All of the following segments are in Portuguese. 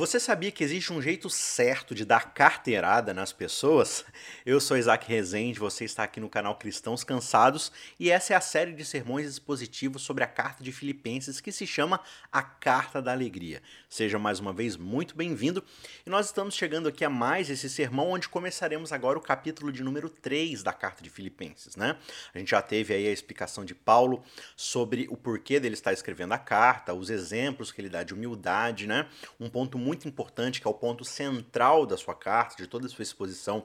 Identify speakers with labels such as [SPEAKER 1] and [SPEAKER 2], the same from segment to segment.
[SPEAKER 1] Você sabia que existe um jeito certo de dar carteirada nas pessoas? Eu sou Isaac Rezende, você está aqui no canal Cristãos Cansados e essa é a série de sermões expositivos sobre a carta de Filipenses que se chama A Carta da Alegria. Seja mais uma vez muito bem-vindo e nós estamos chegando aqui a mais esse sermão onde começaremos agora o capítulo de número 3 da carta de Filipenses, né? A gente já teve aí a explicação de Paulo sobre o porquê dele estar escrevendo a carta, os exemplos que ele dá de humildade, né? Um ponto muito muito importante, que é o ponto central da sua carta, de toda a sua exposição,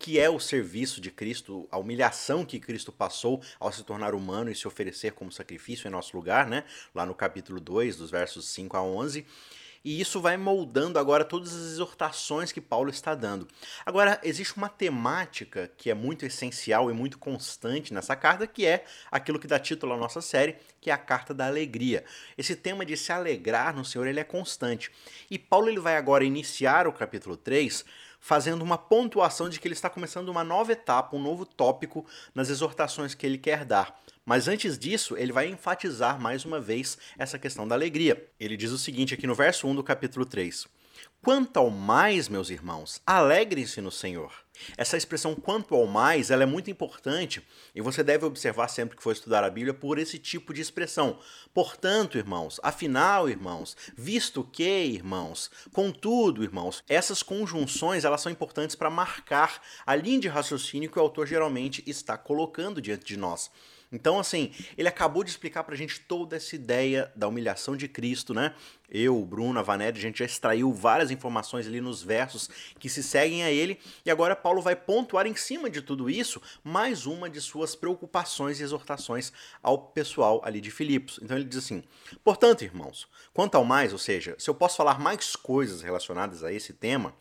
[SPEAKER 1] que é o serviço de Cristo, a humilhação que Cristo passou ao se tornar humano e se oferecer como sacrifício em nosso lugar, né? Lá no capítulo 2, dos versos 5 a 11 e isso vai moldando agora todas as exortações que Paulo está dando. Agora, existe uma temática que é muito essencial e muito constante nessa carta, que é aquilo que dá título à nossa série, que é a carta da alegria. Esse tema de se alegrar no Senhor, ele é constante. E Paulo ele vai agora iniciar o capítulo 3 fazendo uma pontuação de que ele está começando uma nova etapa, um novo tópico nas exortações que ele quer dar. Mas antes disso, ele vai enfatizar mais uma vez essa questão da alegria. Ele diz o seguinte aqui no verso 1 do capítulo 3: Quanto ao mais, meus irmãos, alegrem-se no Senhor. Essa expressão quanto ao mais, ela é muito importante e você deve observar sempre que for estudar a Bíblia por esse tipo de expressão. Portanto, irmãos, afinal, irmãos, visto que, irmãos, contudo, irmãos, essas conjunções, elas são importantes para marcar a linha de raciocínio que o autor geralmente está colocando diante de nós. Então, assim, ele acabou de explicar pra gente toda essa ideia da humilhação de Cristo, né? Eu, Bruno, a Vanéria, a gente já extraiu várias informações ali nos versos que se seguem a ele, e agora Paulo vai pontuar em cima de tudo isso mais uma de suas preocupações e exortações ao pessoal ali de Filipos. Então ele diz assim: Portanto, irmãos, quanto ao mais, ou seja, se eu posso falar mais coisas relacionadas a esse tema,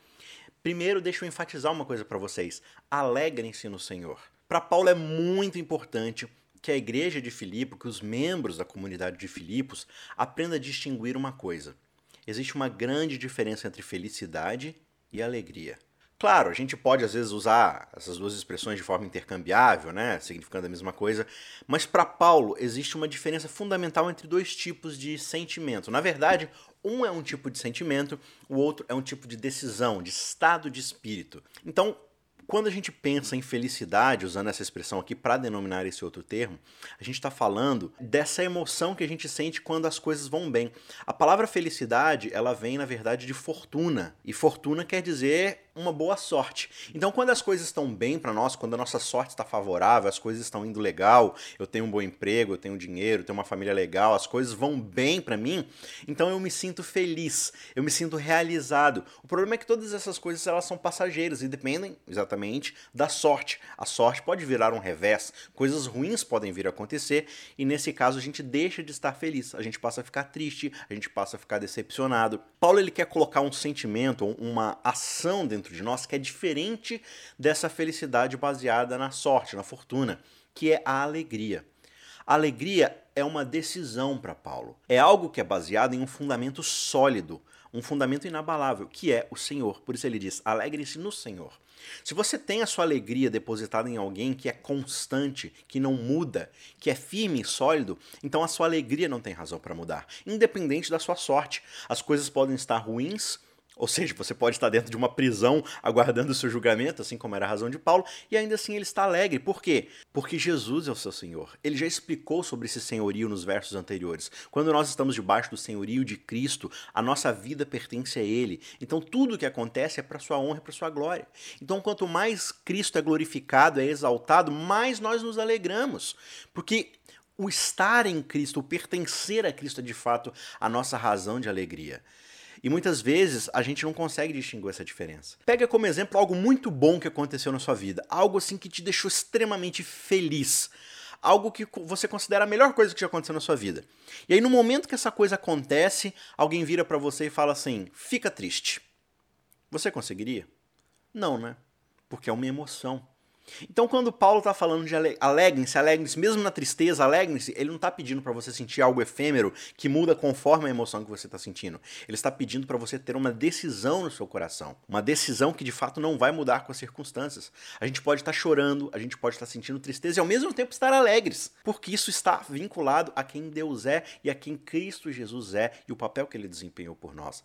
[SPEAKER 1] primeiro deixa eu enfatizar uma coisa para vocês: alegrem-se no Senhor. Para Paulo é muito importante que a igreja de Filipe, que os membros da comunidade de Filipos aprendam a distinguir uma coisa. Existe uma grande diferença entre felicidade e alegria. Claro, a gente pode às vezes usar essas duas expressões de forma intercambiável, né, significando a mesma coisa, mas para Paulo existe uma diferença fundamental entre dois tipos de sentimento. Na verdade, um é um tipo de sentimento, o outro é um tipo de decisão, de estado de espírito. Então, quando a gente pensa em felicidade, usando essa expressão aqui para denominar esse outro termo, a gente está falando dessa emoção que a gente sente quando as coisas vão bem. A palavra felicidade, ela vem, na verdade, de fortuna. E fortuna quer dizer uma boa sorte. Então, quando as coisas estão bem para nós, quando a nossa sorte está favorável, as coisas estão indo legal, eu tenho um bom emprego, eu tenho dinheiro, eu tenho uma família legal, as coisas vão bem para mim, então eu me sinto feliz, eu me sinto realizado. O problema é que todas essas coisas elas são passageiras e dependem exatamente da sorte. A sorte pode virar um revés, coisas ruins podem vir a acontecer e nesse caso a gente deixa de estar feliz, a gente passa a ficar triste, a gente passa a ficar decepcionado. Paulo ele quer colocar um sentimento, uma ação dentro dentro de nós que é diferente dessa felicidade baseada na sorte, na fortuna, que é a alegria. A alegria é uma decisão para Paulo. É algo que é baseado em um fundamento sólido, um fundamento inabalável, que é o Senhor. Por isso ele diz: alegre-se no Senhor. Se você tem a sua alegria depositada em alguém que é constante, que não muda, que é firme e sólido, então a sua alegria não tem razão para mudar, independente da sua sorte. As coisas podem estar ruins ou seja, você pode estar dentro de uma prisão aguardando o seu julgamento, assim como era a razão de Paulo, e ainda assim ele está alegre. Por quê? Porque Jesus é o seu Senhor. Ele já explicou sobre esse senhorio nos versos anteriores. Quando nós estamos debaixo do senhorio de Cristo, a nossa vida pertence a Ele. Então tudo o que acontece é para sua honra e para sua glória. Então quanto mais Cristo é glorificado, é exaltado, mais nós nos alegramos. Porque o estar em Cristo, o pertencer a Cristo é de fato a nossa razão de alegria. E muitas vezes a gente não consegue distinguir essa diferença. Pega como exemplo algo muito bom que aconteceu na sua vida, algo assim que te deixou extremamente feliz, algo que você considera a melhor coisa que já aconteceu na sua vida. E aí no momento que essa coisa acontece, alguém vira para você e fala assim: "Fica triste". Você conseguiria? Não, né? Porque é uma emoção. Então, quando Paulo está falando de alegrem-se, alegrem-se, mesmo na tristeza, alegrem-se, ele não está pedindo para você sentir algo efêmero que muda conforme a emoção que você está sentindo. Ele está pedindo para você ter uma decisão no seu coração. Uma decisão que de fato não vai mudar com as circunstâncias. A gente pode estar tá chorando, a gente pode estar tá sentindo tristeza e ao mesmo tempo estar alegres, porque isso está vinculado a quem Deus é e a quem Cristo Jesus é e o papel que ele desempenhou por nós.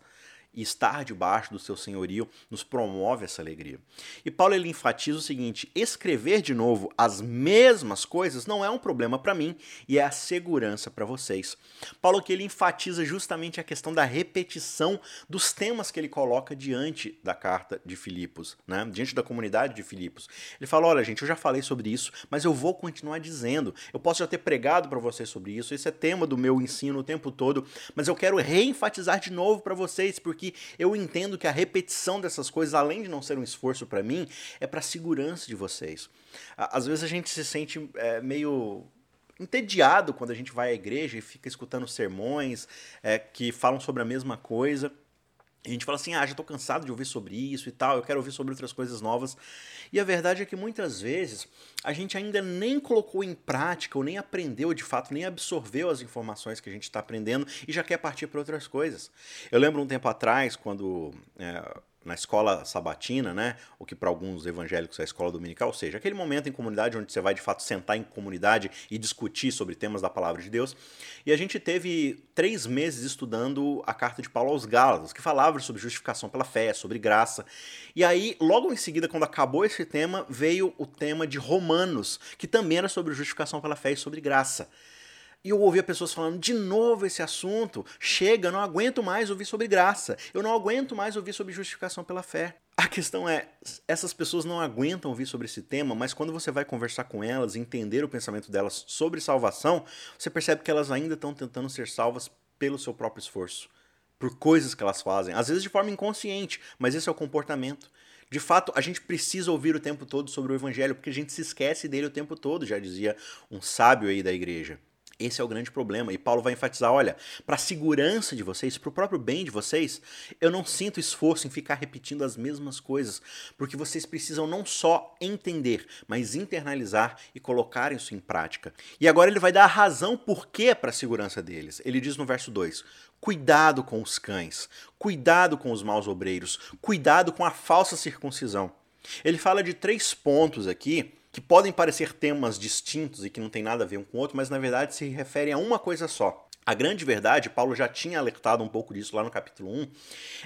[SPEAKER 1] E estar debaixo do seu senhorio nos promove essa alegria. E Paulo ele enfatiza o seguinte: escrever de novo as mesmas coisas não é um problema para mim e é a segurança para vocês. Paulo que ele enfatiza justamente a questão da repetição dos temas que ele coloca diante da carta de Filipos, né? diante da comunidade de Filipos. Ele fala: olha, gente, eu já falei sobre isso, mas eu vou continuar dizendo. Eu posso já ter pregado para vocês sobre isso, esse é tema do meu ensino o tempo todo, mas eu quero reenfatizar de novo para vocês, porque eu entendo que a repetição dessas coisas, além de não ser um esforço para mim, é para segurança de vocês. Às vezes a gente se sente é, meio entediado quando a gente vai à igreja e fica escutando sermões é, que falam sobre a mesma coisa. A gente fala assim, ah, já estou cansado de ouvir sobre isso e tal, eu quero ouvir sobre outras coisas novas. E a verdade é que muitas vezes a gente ainda nem colocou em prática, ou nem aprendeu de fato, nem absorveu as informações que a gente está aprendendo e já quer partir para outras coisas. Eu lembro um tempo atrás, quando é, na escola sabatina, né? O que para alguns evangélicos é a escola dominical, ou seja, aquele momento em comunidade onde você vai de fato sentar em comunidade e discutir sobre temas da palavra de Deus. E a gente teve três meses estudando a carta de Paulo aos Gálatas, que falava sobre justificação pela fé, sobre graça. E aí, logo em seguida, quando acabou esse tema, veio o tema de Romanos, que também era sobre justificação pela fé e sobre graça. E eu ouvia pessoas falando de novo esse assunto. Chega, não aguento mais ouvir sobre graça. Eu não aguento mais ouvir sobre justificação pela fé. A questão é, essas pessoas não aguentam ouvir sobre esse tema, mas quando você vai conversar com elas, entender o pensamento delas sobre salvação, você percebe que elas ainda estão tentando ser salvas pelo seu próprio esforço, por coisas que elas fazem, às vezes de forma inconsciente, mas esse é o comportamento. De fato, a gente precisa ouvir o tempo todo sobre o evangelho, porque a gente se esquece dele o tempo todo, já dizia um sábio aí da igreja. Esse é o grande problema. E Paulo vai enfatizar: olha, para a segurança de vocês, para o próprio bem de vocês, eu não sinto esforço em ficar repetindo as mesmas coisas, porque vocês precisam não só entender, mas internalizar e colocar isso em prática. E agora ele vai dar a razão por que para a segurança deles. Ele diz no verso 2: cuidado com os cães, cuidado com os maus obreiros, cuidado com a falsa circuncisão. Ele fala de três pontos aqui que podem parecer temas distintos e que não tem nada a ver um com o outro, mas na verdade se referem a uma coisa só. A grande verdade, Paulo já tinha alertado um pouco disso lá no capítulo 1,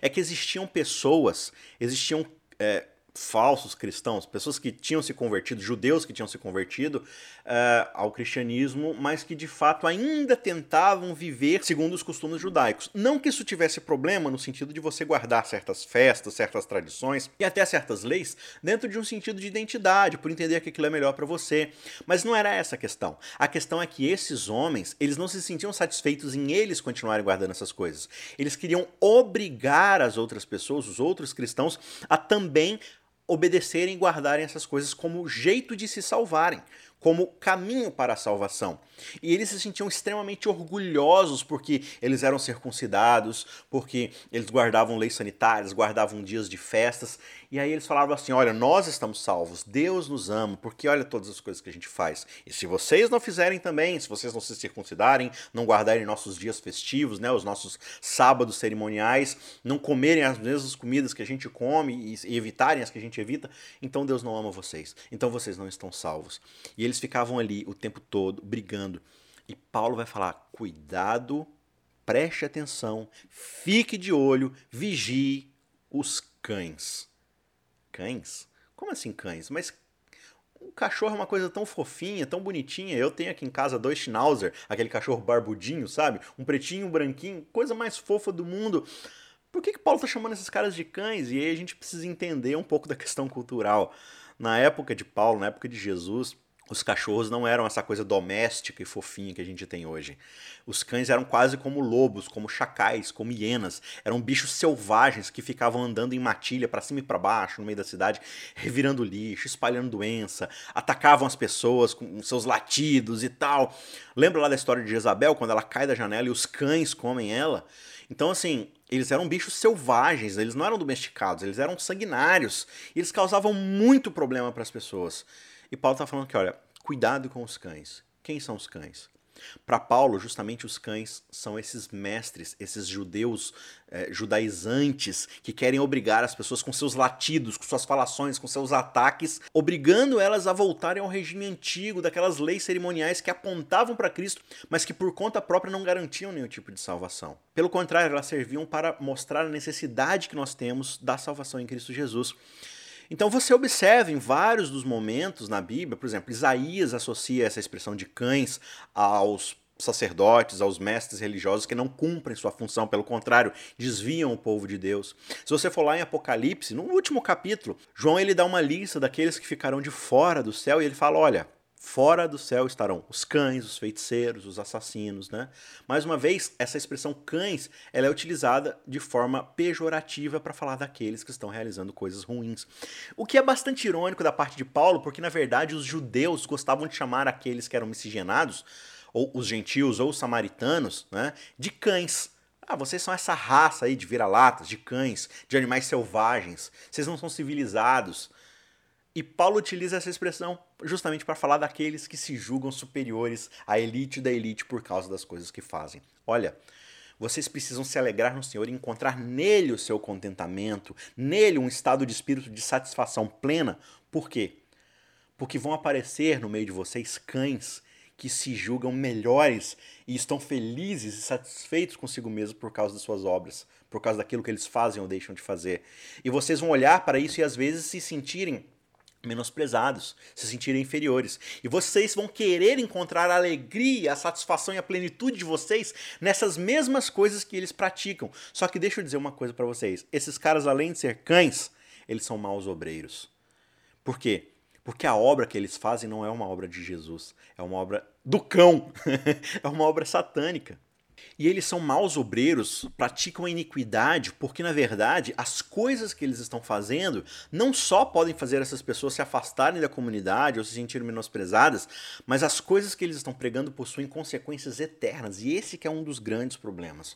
[SPEAKER 1] é que existiam pessoas, existiam é, falsos cristãos, pessoas que tinham se convertido, judeus que tinham se convertido uh, ao cristianismo, mas que de fato ainda tentavam viver segundo os costumes judaicos. Não que isso tivesse problema no sentido de você guardar certas festas, certas tradições e até certas leis dentro de um sentido de identidade, por entender que aquilo é melhor para você. Mas não era essa a questão. A questão é que esses homens, eles não se sentiam satisfeitos em eles continuarem guardando essas coisas. Eles queriam obrigar as outras pessoas, os outros cristãos, a também obedecerem e guardarem essas coisas como jeito de se salvarem, como caminho para a salvação. E eles se sentiam extremamente orgulhosos porque eles eram circuncidados, porque eles guardavam leis sanitárias, guardavam dias de festas. E aí eles falavam assim: olha, nós estamos salvos, Deus nos ama, porque olha todas as coisas que a gente faz. E se vocês não fizerem também, se vocês não se circuncidarem, não guardarem nossos dias festivos, né, os nossos sábados cerimoniais, não comerem as mesmas comidas que a gente come e evitarem as que a gente evita, então Deus não ama vocês. Então vocês não estão salvos. E eles ficavam ali o tempo todo brigando. E Paulo vai falar: cuidado, preste atenção, fique de olho, vigie os cães. Cães? Como assim cães? Mas um cachorro é uma coisa tão fofinha, tão bonitinha. Eu tenho aqui em casa dois Schnauzer, aquele cachorro barbudinho, sabe? Um pretinho, um branquinho, coisa mais fofa do mundo. Por que, que Paulo está chamando esses caras de cães? E aí a gente precisa entender um pouco da questão cultural. Na época de Paulo, na época de Jesus, os cachorros não eram essa coisa doméstica e fofinha que a gente tem hoje. Os cães eram quase como lobos, como chacais, como hienas. Eram bichos selvagens que ficavam andando em matilha para cima e para baixo no meio da cidade, revirando lixo, espalhando doença, atacavam as pessoas com seus latidos e tal. Lembra lá da história de Jezabel, quando ela cai da janela e os cães comem ela? Então, assim, eles eram bichos selvagens, eles não eram domesticados, eles eram sanguinários. E eles causavam muito problema para as pessoas. E Paulo está falando que, olha, cuidado com os cães. Quem são os cães? Para Paulo, justamente os cães são esses mestres, esses judeus eh, judaizantes que querem obrigar as pessoas com seus latidos, com suas falações, com seus ataques, obrigando elas a voltarem ao regime antigo, daquelas leis cerimoniais que apontavam para Cristo, mas que por conta própria não garantiam nenhum tipo de salvação. Pelo contrário, elas serviam para mostrar a necessidade que nós temos da salvação em Cristo Jesus. Então você observa em vários dos momentos na Bíblia, por exemplo, Isaías associa essa expressão de cães aos sacerdotes, aos mestres religiosos que não cumprem sua função, pelo contrário, desviam o povo de Deus. Se você for lá em Apocalipse, no último capítulo, João ele dá uma lista daqueles que ficarão de fora do céu e ele fala: olha, Fora do céu estarão os cães, os feiticeiros, os assassinos, né? Mais uma vez, essa expressão cães, ela é utilizada de forma pejorativa para falar daqueles que estão realizando coisas ruins. O que é bastante irônico da parte de Paulo, porque na verdade os judeus gostavam de chamar aqueles que eram miscigenados, ou os gentios ou os samaritanos, né, de cães. Ah, vocês são essa raça aí de vira-latas, de cães, de animais selvagens. Vocês não são civilizados. E Paulo utiliza essa expressão justamente para falar daqueles que se julgam superiores à elite da elite por causa das coisas que fazem. Olha, vocês precisam se alegrar no Senhor e encontrar nele o seu contentamento, nele um estado de espírito de satisfação plena. Por quê? Porque vão aparecer no meio de vocês cães que se julgam melhores e estão felizes e satisfeitos consigo mesmos por causa das suas obras, por causa daquilo que eles fazem ou deixam de fazer. E vocês vão olhar para isso e às vezes se sentirem menosprezados, se sentirem inferiores. E vocês vão querer encontrar a alegria, a satisfação e a plenitude de vocês nessas mesmas coisas que eles praticam. Só que deixa eu dizer uma coisa para vocês: esses caras, além de ser cães, eles são maus obreiros. Por quê? Porque a obra que eles fazem não é uma obra de Jesus, é uma obra do cão, é uma obra satânica. E eles são maus obreiros, praticam a iniquidade, porque na verdade as coisas que eles estão fazendo não só podem fazer essas pessoas se afastarem da comunidade ou se sentirem menosprezadas, mas as coisas que eles estão pregando possuem consequências eternas. E esse que é um dos grandes problemas.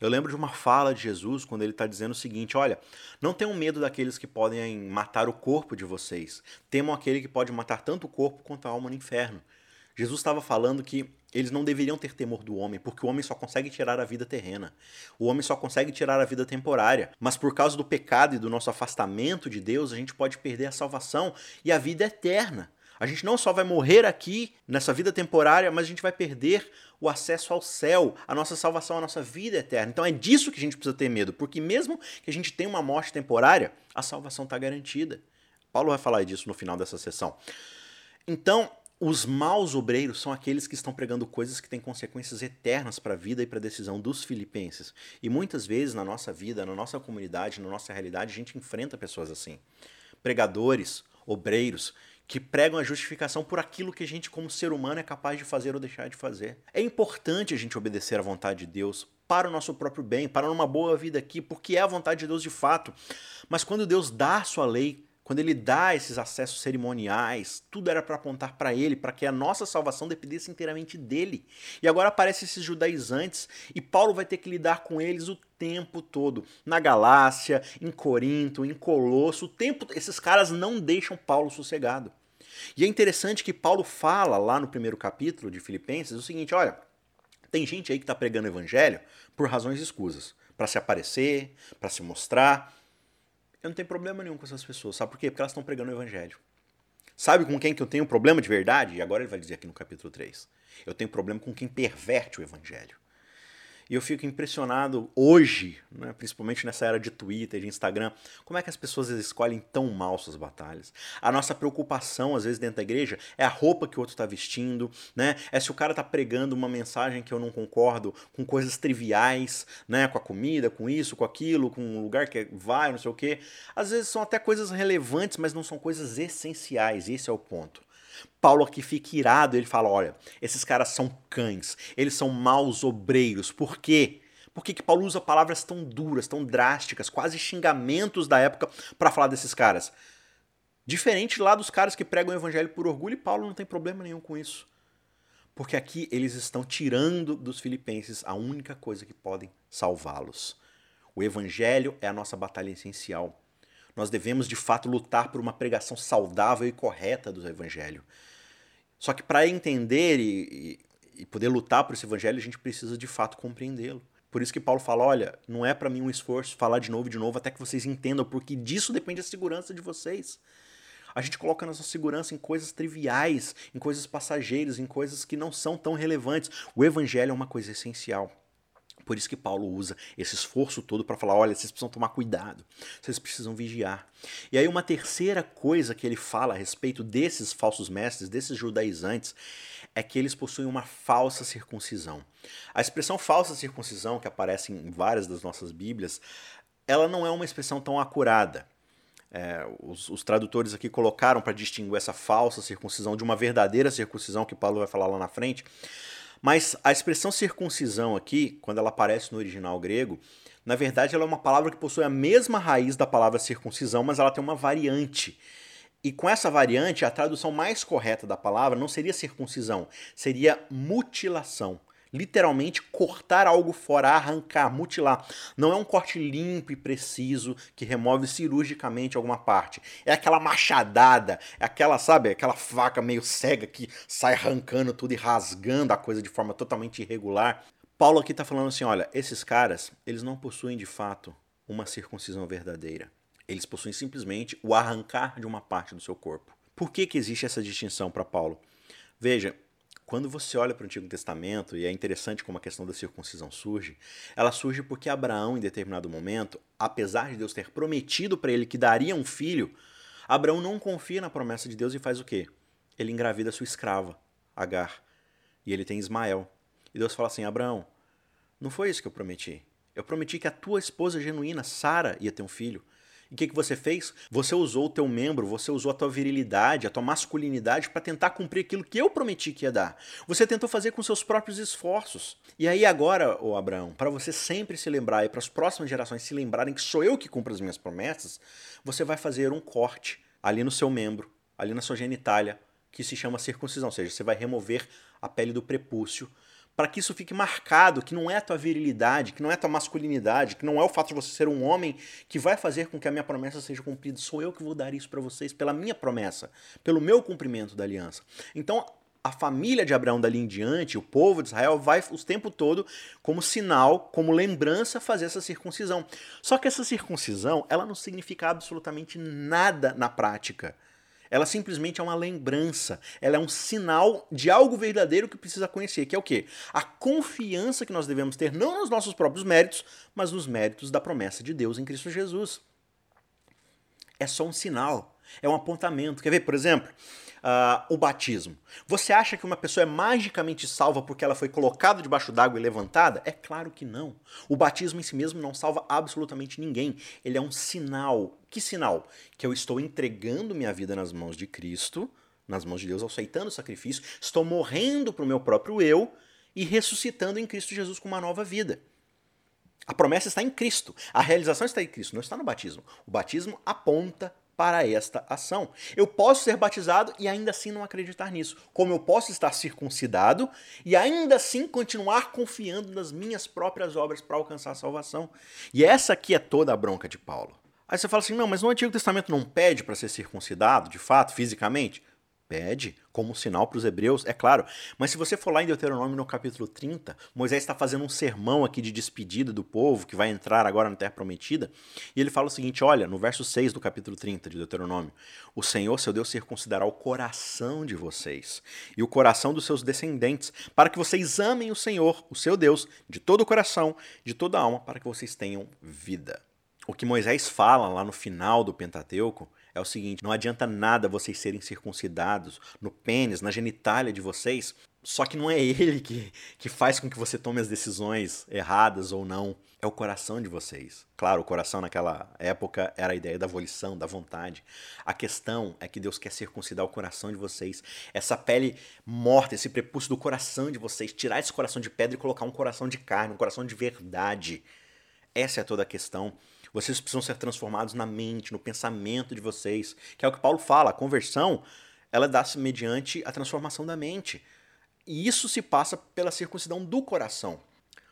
[SPEAKER 1] Eu lembro de uma fala de Jesus quando ele está dizendo o seguinte: olha, não tenham medo daqueles que podem matar o corpo de vocês, temam aquele que pode matar tanto o corpo quanto a alma no inferno. Jesus estava falando que eles não deveriam ter temor do homem, porque o homem só consegue tirar a vida terrena. O homem só consegue tirar a vida temporária. Mas por causa do pecado e do nosso afastamento de Deus, a gente pode perder a salvação e a vida eterna. A gente não só vai morrer aqui nessa vida temporária, mas a gente vai perder o acesso ao céu, a nossa salvação, a nossa vida eterna. Então é disso que a gente precisa ter medo, porque mesmo que a gente tenha uma morte temporária, a salvação está garantida. Paulo vai falar disso no final dessa sessão. Então, os maus obreiros são aqueles que estão pregando coisas que têm consequências eternas para a vida e para a decisão dos filipenses. E muitas vezes na nossa vida, na nossa comunidade, na nossa realidade, a gente enfrenta pessoas assim. Pregadores, obreiros, que pregam a justificação por aquilo que a gente, como ser humano, é capaz de fazer ou deixar de fazer. É importante a gente obedecer à vontade de Deus para o nosso próprio bem, para uma boa vida aqui, porque é a vontade de Deus de fato. Mas quando Deus dá a sua lei, quando ele dá esses acessos cerimoniais, tudo era para apontar para ele, para que a nossa salvação dependesse inteiramente dele. E agora aparecem esses judaizantes e Paulo vai ter que lidar com eles o tempo todo. Na Galácia, em Corinto, em Colosso, o tempo esses caras não deixam Paulo sossegado. E é interessante que Paulo fala lá no primeiro capítulo de Filipenses o seguinte, olha, tem gente aí que está pregando evangelho por razões escusas, para se aparecer, para se mostrar, eu não tenho problema nenhum com essas pessoas. Sabe por quê? Porque elas estão pregando o evangelho. Sabe com quem que eu tenho problema de verdade? E agora ele vai dizer aqui no capítulo 3. Eu tenho problema com quem perverte o evangelho. E eu fico impressionado hoje, né, principalmente nessa era de Twitter, de Instagram, como é que as pessoas escolhem tão mal suas batalhas. A nossa preocupação, às vezes, dentro da igreja, é a roupa que o outro está vestindo, né? É se o cara está pregando uma mensagem que eu não concordo, com coisas triviais, né? Com a comida, com isso, com aquilo, com um lugar que vai, não sei o quê. Às vezes são até coisas relevantes, mas não são coisas essenciais. Esse é o ponto. Paulo aqui fica irado, ele fala: olha, esses caras são cães, eles são maus obreiros. Por quê? Por que, que Paulo usa palavras tão duras, tão drásticas, quase xingamentos da época para falar desses caras? Diferente lá dos caras que pregam o evangelho por orgulho, e Paulo não tem problema nenhum com isso. Porque aqui eles estão tirando dos filipenses a única coisa que podem salvá-los. O evangelho é a nossa batalha essencial. Nós devemos de fato lutar por uma pregação saudável e correta do Evangelho. Só que para entender e, e poder lutar por esse evangelho, a gente precisa de fato compreendê-lo. Por isso que Paulo fala: olha, não é para mim um esforço falar de novo e de novo até que vocês entendam, porque disso depende a segurança de vocês. A gente coloca nossa segurança em coisas triviais, em coisas passageiras, em coisas que não são tão relevantes. O evangelho é uma coisa essencial. Por isso que Paulo usa esse esforço todo para falar: olha, vocês precisam tomar cuidado, vocês precisam vigiar. E aí, uma terceira coisa que ele fala a respeito desses falsos mestres, desses judaizantes, é que eles possuem uma falsa circuncisão. A expressão falsa circuncisão, que aparece em várias das nossas Bíblias, ela não é uma expressão tão acurada. É, os, os, tradutores aqui colocaram para distinguir essa falsa circuncisão de uma verdadeira circuncisão, que Paulo vai falar lá na frente. Mas a expressão circuncisão aqui, quando ela aparece no original grego, na verdade ela é uma palavra que possui a mesma raiz da palavra circuncisão, mas ela tem uma variante. E com essa variante, a tradução mais correta da palavra não seria circuncisão, seria mutilação literalmente cortar algo fora, arrancar, mutilar. Não é um corte limpo e preciso que remove cirurgicamente alguma parte. É aquela machadada, é aquela, sabe, aquela faca meio cega que sai arrancando tudo e rasgando a coisa de forma totalmente irregular. Paulo aqui está falando assim, olha, esses caras, eles não possuem de fato uma circuncisão verdadeira. Eles possuem simplesmente o arrancar de uma parte do seu corpo. Por que, que existe essa distinção para Paulo? Veja, quando você olha para o Antigo Testamento, e é interessante como a questão da circuncisão surge, ela surge porque Abraão, em determinado momento, apesar de Deus ter prometido para ele que daria um filho, Abraão não confia na promessa de Deus e faz o quê? Ele engravida sua escrava, Agar, e ele tem Ismael. E Deus fala assim: Abraão, não foi isso que eu prometi. Eu prometi que a tua esposa genuína, Sara, ia ter um filho. E o que, que você fez? Você usou o teu membro, você usou a tua virilidade, a tua masculinidade para tentar cumprir aquilo que eu prometi que ia dar. Você tentou fazer com seus próprios esforços. E aí agora, ô Abraão, para você sempre se lembrar e para as próximas gerações se lembrarem que sou eu que cumpro as minhas promessas, você vai fazer um corte ali no seu membro, ali na sua genitália, que se chama circuncisão, ou seja, você vai remover a pele do prepúcio para que isso fique marcado, que não é a tua virilidade, que não é a tua masculinidade, que não é o fato de você ser um homem que vai fazer com que a minha promessa seja cumprida. Sou eu que vou dar isso para vocês pela minha promessa, pelo meu cumprimento da aliança. Então, a família de Abraão dali em diante, o povo de Israel, vai o tempo todo, como sinal, como lembrança, fazer essa circuncisão. Só que essa circuncisão, ela não significa absolutamente nada na prática. Ela simplesmente é uma lembrança, ela é um sinal de algo verdadeiro que precisa conhecer, que é o quê? A confiança que nós devemos ter não nos nossos próprios méritos, mas nos méritos da promessa de Deus em Cristo Jesus. É só um sinal, é um apontamento. Quer ver, por exemplo, uh, o batismo. Você acha que uma pessoa é magicamente salva porque ela foi colocada debaixo d'água e levantada? É claro que não. O batismo em si mesmo não salva absolutamente ninguém. Ele é um sinal. Que sinal? Que eu estou entregando minha vida nas mãos de Cristo, nas mãos de Deus, aceitando o sacrifício, estou morrendo para o meu próprio eu e ressuscitando em Cristo Jesus com uma nova vida. A promessa está em Cristo, a realização está em Cristo, não está no batismo. O batismo aponta para esta ação. Eu posso ser batizado e ainda assim não acreditar nisso, como eu posso estar circuncidado e ainda assim continuar confiando nas minhas próprias obras para alcançar a salvação. E essa aqui é toda a bronca de Paulo. Aí você fala assim: não, mas no Antigo Testamento não pede para ser circuncidado, de fato, fisicamente? Pede, como sinal para os hebreus, é claro. Mas se você for lá em Deuteronômio no capítulo 30, Moisés está fazendo um sermão aqui de despedida do povo que vai entrar agora na Terra Prometida. E ele fala o seguinte: olha, no verso 6 do capítulo 30 de Deuteronômio: O Senhor, seu Deus, circuncidará o coração de vocês e o coração dos seus descendentes, para que vocês amem o Senhor, o seu Deus, de todo o coração, de toda a alma, para que vocês tenham vida. O que Moisés fala lá no final do Pentateuco é o seguinte: não adianta nada vocês serem circuncidados no pênis, na genitália de vocês, só que não é ele que, que faz com que você tome as decisões erradas ou não. É o coração de vocês. Claro, o coração naquela época era a ideia da volição, da vontade. A questão é que Deus quer circuncidar o coração de vocês. Essa pele morta, esse prepúcio do coração de vocês, tirar esse coração de pedra e colocar um coração de carne, um coração de verdade. Essa é toda a questão. Vocês precisam ser transformados na mente, no pensamento de vocês, que é o que Paulo fala. A conversão, ela dá-se mediante a transformação da mente. E isso se passa pela circuncidão do coração.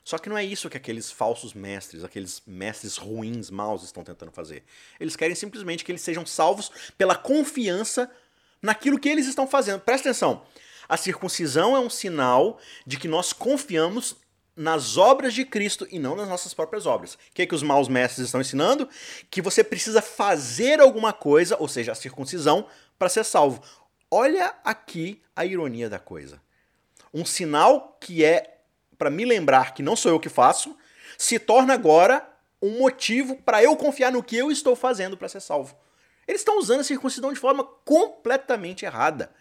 [SPEAKER 1] Só que não é isso que aqueles falsos mestres, aqueles mestres ruins, maus estão tentando fazer. Eles querem simplesmente que eles sejam salvos pela confiança naquilo que eles estão fazendo. Presta atenção. A circuncisão é um sinal de que nós confiamos nas obras de Cristo e não nas nossas próprias obras. O que, é que os maus mestres estão ensinando? Que você precisa fazer alguma coisa, ou seja, a circuncisão, para ser salvo. Olha aqui a ironia da coisa. Um sinal que é para me lembrar que não sou eu que faço, se torna agora um motivo para eu confiar no que eu estou fazendo para ser salvo. Eles estão usando a circuncisão de forma completamente errada,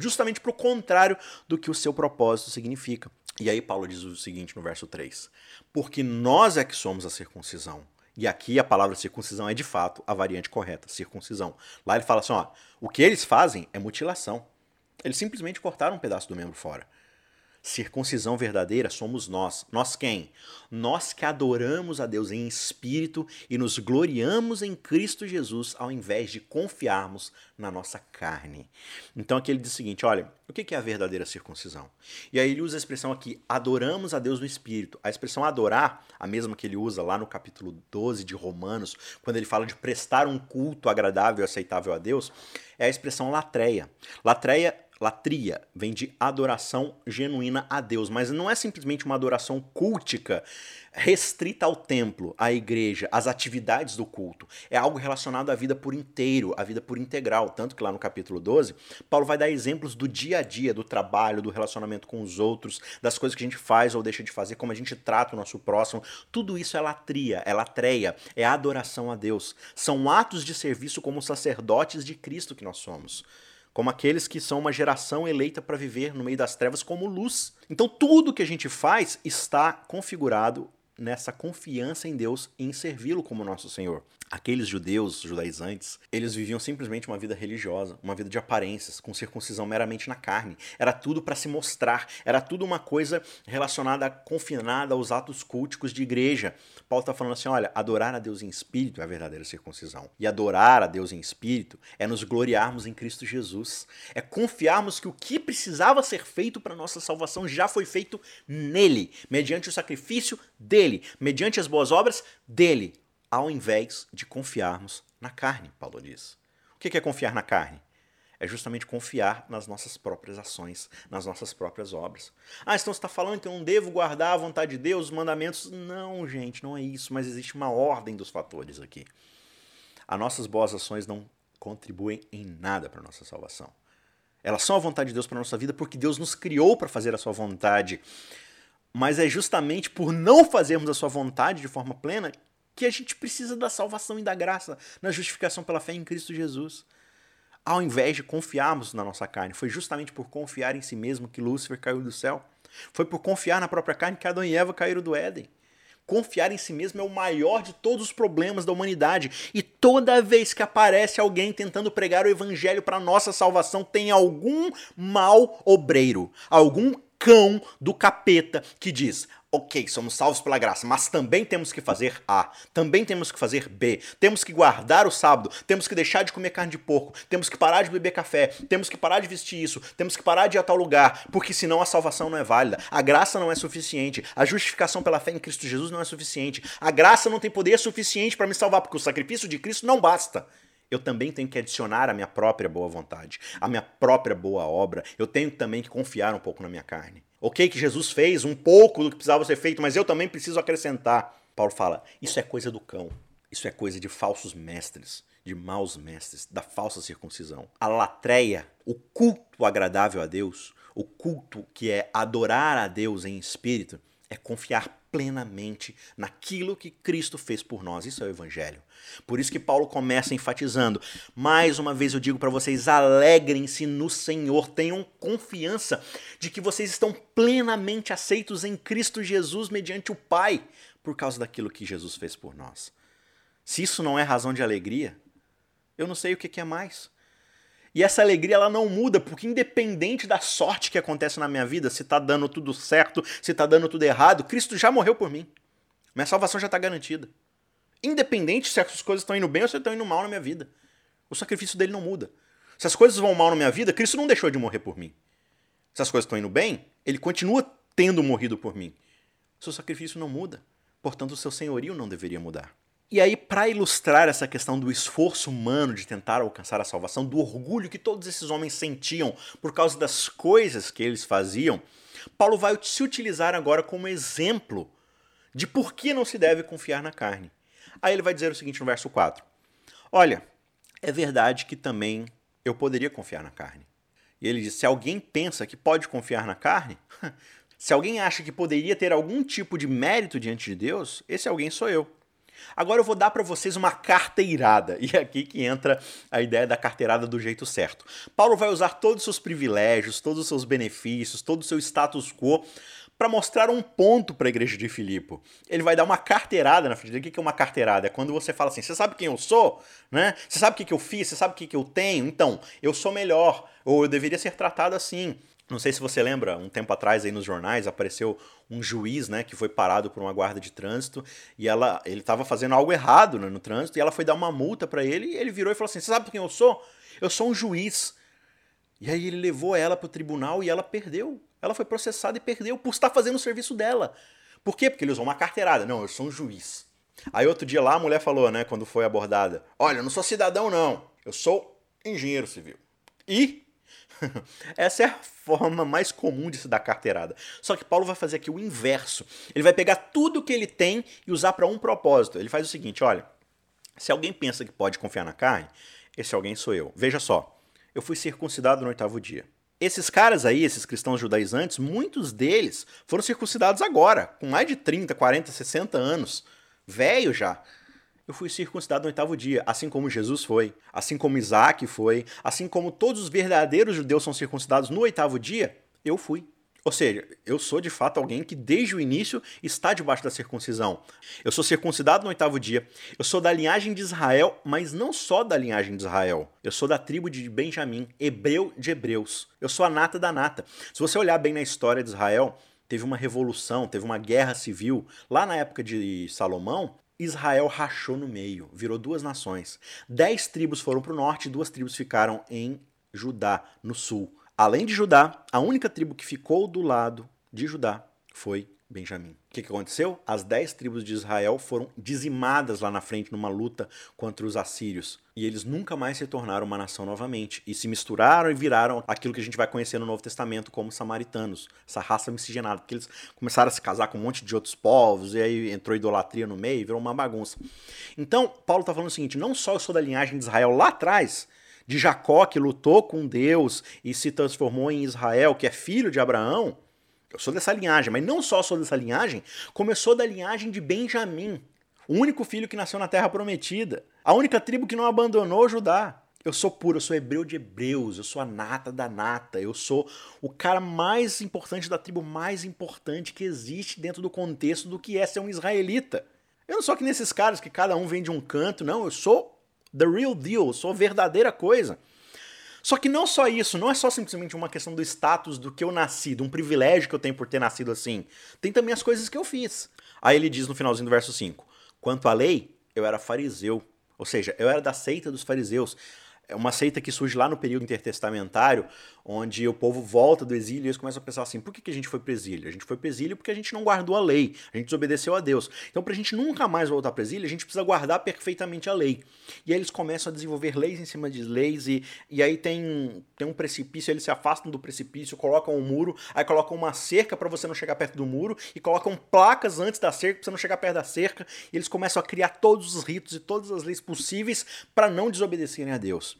[SPEAKER 1] justamente para o contrário do que o seu propósito significa. E aí Paulo diz o seguinte no verso 3: Porque nós é que somos a circuncisão. E aqui a palavra circuncisão é de fato a variante correta, circuncisão. Lá ele fala assim: ó, o que eles fazem é mutilação. Eles simplesmente cortaram um pedaço do membro fora. Circuncisão verdadeira somos nós. Nós quem? Nós que adoramos a Deus em espírito e nos gloriamos em Cristo Jesus ao invés de confiarmos na nossa carne. Então aqui ele diz o seguinte: olha, o que é a verdadeira circuncisão? E aí ele usa a expressão aqui, adoramos a Deus no espírito. A expressão adorar, a mesma que ele usa lá no capítulo 12 de Romanos, quando ele fala de prestar um culto agradável e aceitável a Deus, é a expressão latreia. Latreia Latria vem de adoração genuína a Deus, mas não é simplesmente uma adoração cultica restrita ao templo, à igreja, às atividades do culto. É algo relacionado à vida por inteiro, à vida por integral. Tanto que lá no capítulo 12, Paulo vai dar exemplos do dia a dia, do trabalho, do relacionamento com os outros, das coisas que a gente faz ou deixa de fazer, como a gente trata o nosso próximo. Tudo isso é latria, é latreia, é adoração a Deus. São atos de serviço como sacerdotes de Cristo que nós somos como aqueles que são uma geração eleita para viver no meio das trevas como luz. Então tudo que a gente faz está configurado nessa confiança em Deus e em servi-lo como nosso Senhor. Aqueles judeus, judaizantes, eles viviam simplesmente uma vida religiosa, uma vida de aparências, com circuncisão meramente na carne. Era tudo para se mostrar, era tudo uma coisa relacionada, confinada aos atos culticos de igreja. Paulo está falando assim: olha, adorar a Deus em espírito é a verdadeira circuncisão. E adorar a Deus em espírito é nos gloriarmos em Cristo Jesus. É confiarmos que o que precisava ser feito para nossa salvação já foi feito nele, mediante o sacrifício dele, mediante as boas obras dele ao invés de confiarmos na carne, Paulo diz. O que é confiar na carne? É justamente confiar nas nossas próprias ações, nas nossas próprias obras. Ah, então você está falando que eu não devo guardar a vontade de Deus, os mandamentos? Não, gente, não é isso, mas existe uma ordem dos fatores aqui. As nossas boas ações não contribuem em nada para a nossa salvação. Elas são a vontade de Deus para a nossa vida porque Deus nos criou para fazer a sua vontade. Mas é justamente por não fazermos a sua vontade de forma plena que a gente precisa da salvação e da graça, na justificação pela fé em Cristo Jesus. Ao invés de confiarmos na nossa carne, foi justamente por confiar em si mesmo que Lúcifer caiu do céu. Foi por confiar na própria carne que Adão e Eva caíram do Éden. Confiar em si mesmo é o maior de todos os problemas da humanidade. E toda vez que aparece alguém tentando pregar o evangelho para nossa salvação, tem algum mal obreiro, algum cão do capeta que diz: ok, somos salvos pela graça, mas também temos que fazer A, também temos que fazer B, temos que guardar o sábado, temos que deixar de comer carne de porco, temos que parar de beber café, temos que parar de vestir isso, temos que parar de ir a tal lugar, porque senão a salvação não é válida, a graça não é suficiente, a justificação pela fé em Cristo Jesus não é suficiente, a graça não tem poder suficiente para me salvar, porque o sacrifício de Cristo não basta eu também tenho que adicionar a minha própria boa vontade, a minha própria boa obra. Eu tenho também que confiar um pouco na minha carne. Ok, que Jesus fez um pouco do que precisava ser feito, mas eu também preciso acrescentar. Paulo fala: isso é coisa do cão, isso é coisa de falsos mestres, de maus mestres, da falsa circuncisão. A latreia, o culto agradável a Deus, o culto que é adorar a Deus em espírito, é confiar plenamente naquilo que Cristo fez por nós. Isso é o Evangelho. Por isso que Paulo começa enfatizando: mais uma vez eu digo para vocês, alegrem-se no Senhor, tenham confiança de que vocês estão plenamente aceitos em Cristo Jesus mediante o Pai, por causa daquilo que Jesus fez por nós. Se isso não é razão de alegria, eu não sei o que é mais. E essa alegria ela não muda, porque independente da sorte que acontece na minha vida, se está dando tudo certo, se está dando tudo errado, Cristo já morreu por mim. Minha salvação já está garantida. Independente se as coisas estão indo bem ou se estão indo mal na minha vida. O sacrifício dele não muda. Se as coisas vão mal na minha vida, Cristo não deixou de morrer por mim. Se as coisas estão indo bem, ele continua tendo morrido por mim. Seu sacrifício não muda. Portanto, o seu senhorio não deveria mudar. E aí, para ilustrar essa questão do esforço humano de tentar alcançar a salvação, do orgulho que todos esses homens sentiam por causa das coisas que eles faziam, Paulo vai se utilizar agora como exemplo de por que não se deve confiar na carne. Aí ele vai dizer o seguinte no verso 4: Olha, é verdade que também eu poderia confiar na carne. E ele diz: se alguém pensa que pode confiar na carne, se alguém acha que poderia ter algum tipo de mérito diante de Deus, esse alguém sou eu. Agora eu vou dar para vocês uma carteirada, e é aqui que entra a ideia da carteirada do jeito certo. Paulo vai usar todos os seus privilégios, todos os seus benefícios, todo o seu status quo para mostrar um ponto para a igreja de Filipe. Ele vai dar uma carteirada na frente. O que é uma carteirada? É quando você fala assim: você sabe quem eu sou? Né? Você sabe o que eu fiz? Você sabe o que eu tenho? Então, eu sou melhor, ou eu deveria ser tratado assim. Não sei se você lembra, um tempo atrás aí nos jornais apareceu um juiz, né, que foi parado por uma guarda de trânsito e ela, ele estava fazendo algo errado né, no trânsito e ela foi dar uma multa para ele e ele virou e falou assim: "Você sabe quem eu sou? Eu sou um juiz". E aí ele levou ela para o tribunal e ela perdeu. Ela foi processada e perdeu por estar fazendo o serviço dela. Por quê? Porque ele usou uma carteirada. Não, eu sou um juiz. Aí outro dia lá a mulher falou, né, quando foi abordada: "Olha, eu não sou cidadão não. Eu sou engenheiro civil". E Essa é a forma mais comum de se dar carteirada. Só que Paulo vai fazer aqui o inverso. Ele vai pegar tudo que ele tem e usar para um propósito. Ele faz o seguinte: olha, se alguém pensa que pode confiar na carne, esse alguém sou eu. Veja só, eu fui circuncidado no oitavo dia. Esses caras aí, esses cristãos judaizantes, muitos deles foram circuncidados agora, com mais de 30, 40, 60 anos. Velho já eu fui circuncidado no oitavo dia, assim como Jesus foi, assim como Isaac foi, assim como todos os verdadeiros judeus são circuncidados no oitavo dia, eu fui. Ou seja, eu sou de fato alguém que desde o início está debaixo da circuncisão. Eu sou circuncidado no oitavo dia. Eu sou da linhagem de Israel, mas não só da linhagem de Israel. Eu sou da tribo de Benjamim, hebreu de hebreus. Eu sou a nata da nata. Se você olhar bem na história de Israel, teve uma revolução, teve uma guerra civil. Lá na época de Salomão, Israel rachou no meio, virou duas nações. Dez tribos foram para o norte e duas tribos ficaram em Judá, no sul. Além de Judá, a única tribo que ficou do lado de Judá foi Benjamim. O que, que aconteceu? As dez tribos de Israel foram dizimadas lá na frente numa luta contra os assírios. E eles nunca mais se tornaram uma nação novamente. E se misturaram e viraram aquilo que a gente vai conhecer no Novo Testamento como samaritanos, essa raça miscigenada. Porque eles começaram a se casar com um monte de outros povos, e aí entrou idolatria no meio, e virou uma bagunça. Então, Paulo está falando o seguinte: não só eu sou da linhagem de Israel lá atrás, de Jacó, que lutou com Deus e se transformou em Israel, que é filho de Abraão, eu sou dessa linhagem, mas não só sou dessa linhagem, como eu sou da linhagem de Benjamim, o único filho que nasceu na terra prometida, a única tribo que não abandonou Judá. Eu sou puro, eu sou hebreu de hebreus, eu sou a nata da nata, eu sou o cara mais importante da tribo mais importante que existe dentro do contexto do que é ser um israelita. Eu não sou que nesses caras que cada um vem de um canto, não, eu sou the real deal, eu sou verdadeira coisa. Só que não só isso, não é só simplesmente uma questão do status do que eu nasci, de um privilégio que eu tenho por ter nascido assim. Tem também as coisas que eu fiz. Aí ele diz no finalzinho do verso 5: Quanto à lei, eu era fariseu. Ou seja, eu era da seita dos fariseus. É uma seita que surge lá no período intertestamentário, onde o povo volta do exílio e eles começam a pensar assim: por que, que a gente foi para o exílio? A gente foi para o exílio porque a gente não guardou a lei, a gente desobedeceu a Deus. Então, para a gente nunca mais voltar para exílio, a gente precisa guardar perfeitamente a lei. E aí eles começam a desenvolver leis em cima de leis, e, e aí tem, tem um precipício, eles se afastam do precipício, colocam um muro, aí colocam uma cerca para você não chegar perto do muro, e colocam placas antes da cerca para você não chegar perto da cerca, e eles começam a criar todos os ritos e todas as leis possíveis para não desobedecerem a Deus.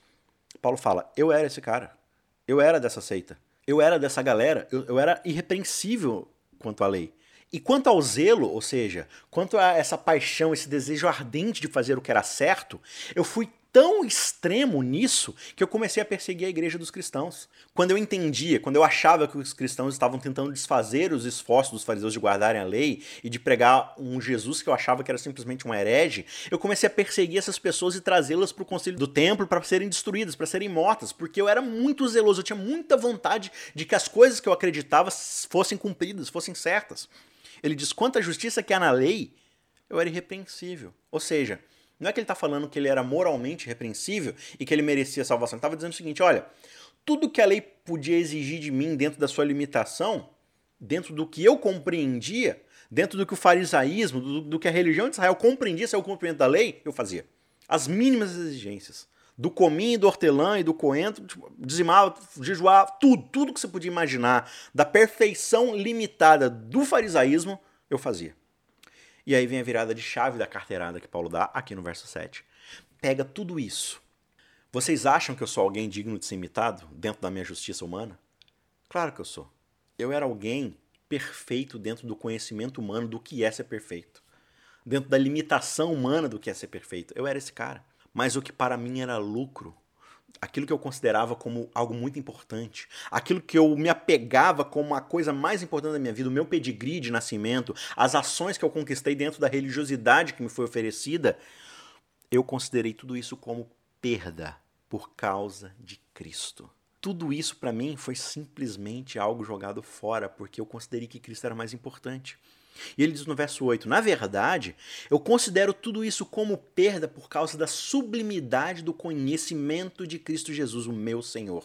[SPEAKER 1] Paulo fala: Eu era esse cara. Eu era dessa seita. Eu era dessa galera. Eu, eu era irrepreensível quanto à lei. E quanto ao zelo, ou seja, quanto a essa paixão, esse desejo ardente de fazer o que era certo, eu fui tão extremo nisso que eu comecei a perseguir a igreja dos cristãos. Quando eu entendia, quando eu achava que os cristãos estavam tentando desfazer os esforços dos fariseus de guardarem a lei e de pregar um Jesus que eu achava que era simplesmente um herege, eu comecei a perseguir essas pessoas e trazê-las para o conselho do templo para serem destruídas, para serem mortas, porque eu era muito zeloso, eu tinha muita vontade de que as coisas que eu acreditava fossem cumpridas, fossem certas. Ele diz: quanto à justiça que há na lei, eu era irrepreensível. Ou seja, não é que ele está falando que ele era moralmente repreensível e que ele merecia salvação. Ele estava dizendo o seguinte: olha, tudo que a lei podia exigir de mim dentro da sua limitação, dentro do que eu compreendia, dentro do que o farisaísmo, do, do que a religião de Israel compreendia ser o cumprimento da lei, eu fazia. As mínimas exigências. Do cominho, do hortelã e do coentro, tipo, dizimava, jejuava, tudo, tudo que você podia imaginar, da perfeição limitada do farisaísmo, eu fazia. E aí vem a virada de chave da carteirada que Paulo dá aqui no verso 7. Pega tudo isso. Vocês acham que eu sou alguém digno de ser imitado dentro da minha justiça humana? Claro que eu sou. Eu era alguém perfeito dentro do conhecimento humano do que é ser perfeito. Dentro da limitação humana do que é ser perfeito. Eu era esse cara. Mas o que para mim era lucro, aquilo que eu considerava como algo muito importante, aquilo que eu me apegava como a coisa mais importante da minha vida, o meu pedigree de nascimento, as ações que eu conquistei dentro da religiosidade que me foi oferecida, eu considerei tudo isso como perda por causa de Cristo tudo isso para mim foi simplesmente algo jogado fora, porque eu considerei que Cristo era mais importante. E ele diz no verso 8: Na verdade, eu considero tudo isso como perda por causa da sublimidade do conhecimento de Cristo Jesus, o meu Senhor.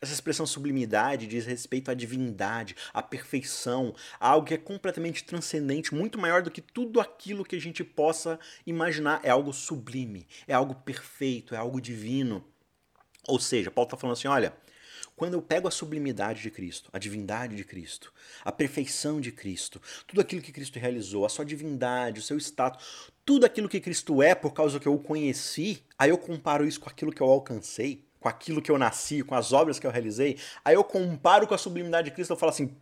[SPEAKER 1] Essa expressão sublimidade diz respeito à divindade, à perfeição, a algo que é completamente transcendente, muito maior do que tudo aquilo que a gente possa imaginar. É algo sublime, é algo perfeito, é algo divino. Ou seja, Paulo está falando assim: olha, quando eu pego a sublimidade de Cristo, a divindade de Cristo, a perfeição de Cristo, tudo aquilo que Cristo realizou, a sua divindade, o seu status, tudo aquilo que Cristo é por causa que eu o conheci, aí eu comparo isso com aquilo que eu alcancei, com aquilo que eu nasci, com as obras que eu realizei, aí eu comparo com a sublimidade de Cristo e falo assim,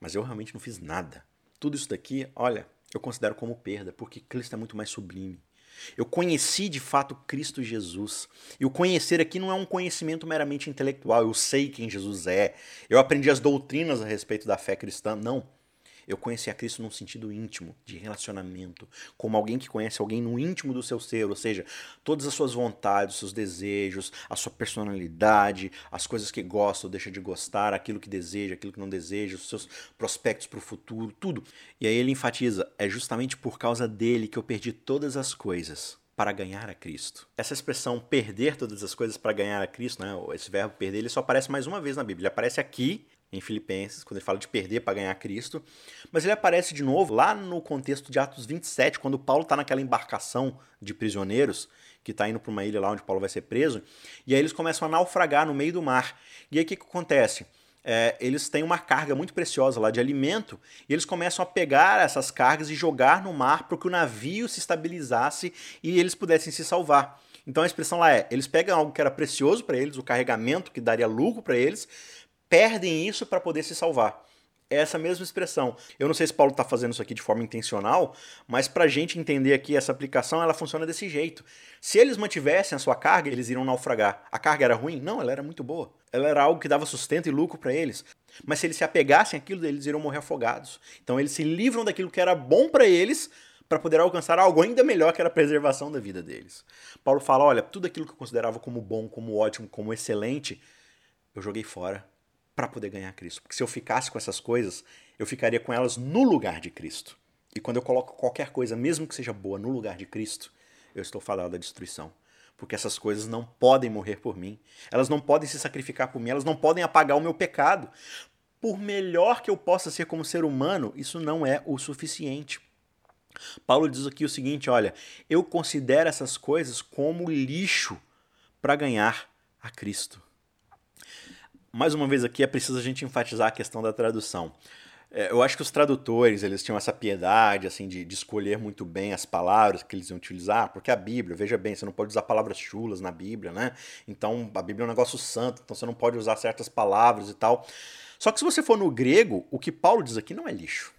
[SPEAKER 1] mas eu realmente não fiz nada. Tudo isso daqui, olha, eu considero como perda, porque Cristo é muito mais sublime. Eu conheci de fato Cristo Jesus. E o conhecer aqui não é um conhecimento meramente intelectual. Eu sei quem Jesus é. Eu aprendi as doutrinas a respeito da fé cristã. Não. Eu conheci a Cristo num sentido íntimo, de relacionamento, como alguém que conhece alguém no íntimo do seu ser, ou seja, todas as suas vontades, seus desejos, a sua personalidade, as coisas que gosta ou deixa de gostar, aquilo que deseja, aquilo que não deseja, os seus prospectos para o futuro, tudo. E aí ele enfatiza: é justamente por causa dele que eu perdi todas as coisas para ganhar a Cristo. Essa expressão perder todas as coisas para ganhar a Cristo, né? esse verbo perder, ele só aparece mais uma vez na Bíblia. Ele aparece aqui em Filipenses, quando ele fala de perder para ganhar Cristo. Mas ele aparece de novo lá no contexto de Atos 27, quando Paulo está naquela embarcação de prisioneiros, que está indo para uma ilha lá onde Paulo vai ser preso, e aí eles começam a naufragar no meio do mar. E aí o que, que acontece? É, eles têm uma carga muito preciosa lá de alimento, e eles começam a pegar essas cargas e jogar no mar para que o navio se estabilizasse e eles pudessem se salvar. Então a expressão lá é: eles pegam algo que era precioso para eles, o carregamento que daria lucro para eles, perdem isso para poder se salvar. É essa mesma expressão. Eu não sei se Paulo está fazendo isso aqui de forma intencional, mas para a gente entender aqui essa aplicação, ela funciona desse jeito. Se eles mantivessem a sua carga, eles iriam naufragar. A carga era ruim? Não, ela era muito boa. Ela era algo que dava sustento e lucro para eles. Mas se eles se apegassem àquilo, eles iriam morrer afogados. Então eles se livram daquilo que era bom para eles para poder alcançar algo ainda melhor que era a preservação da vida deles. Paulo fala: olha, tudo aquilo que eu considerava como bom, como ótimo, como excelente, eu joguei fora para poder ganhar Cristo. Porque se eu ficasse com essas coisas, eu ficaria com elas no lugar de Cristo. E quando eu coloco qualquer coisa, mesmo que seja boa, no lugar de Cristo, eu estou falando da destruição. Porque essas coisas não podem morrer por mim. Elas não podem se sacrificar por mim. Elas não podem apagar o meu pecado. Por melhor que eu possa ser como ser humano, isso não é o suficiente. Paulo diz aqui o seguinte: olha, eu considero essas coisas como lixo para ganhar a Cristo mais uma vez aqui é preciso a gente enfatizar a questão da tradução. É, eu acho que os tradutores eles tinham essa piedade assim de, de, escolher muito bem as palavras que eles iam utilizar, porque a Bíblia, veja bem, você não pode usar palavras chulas na Bíblia, né? Então a Bíblia é um negócio santo, então você não pode usar certas palavras e tal. Só que se você for no grego, o que Paulo diz aqui não é lixo.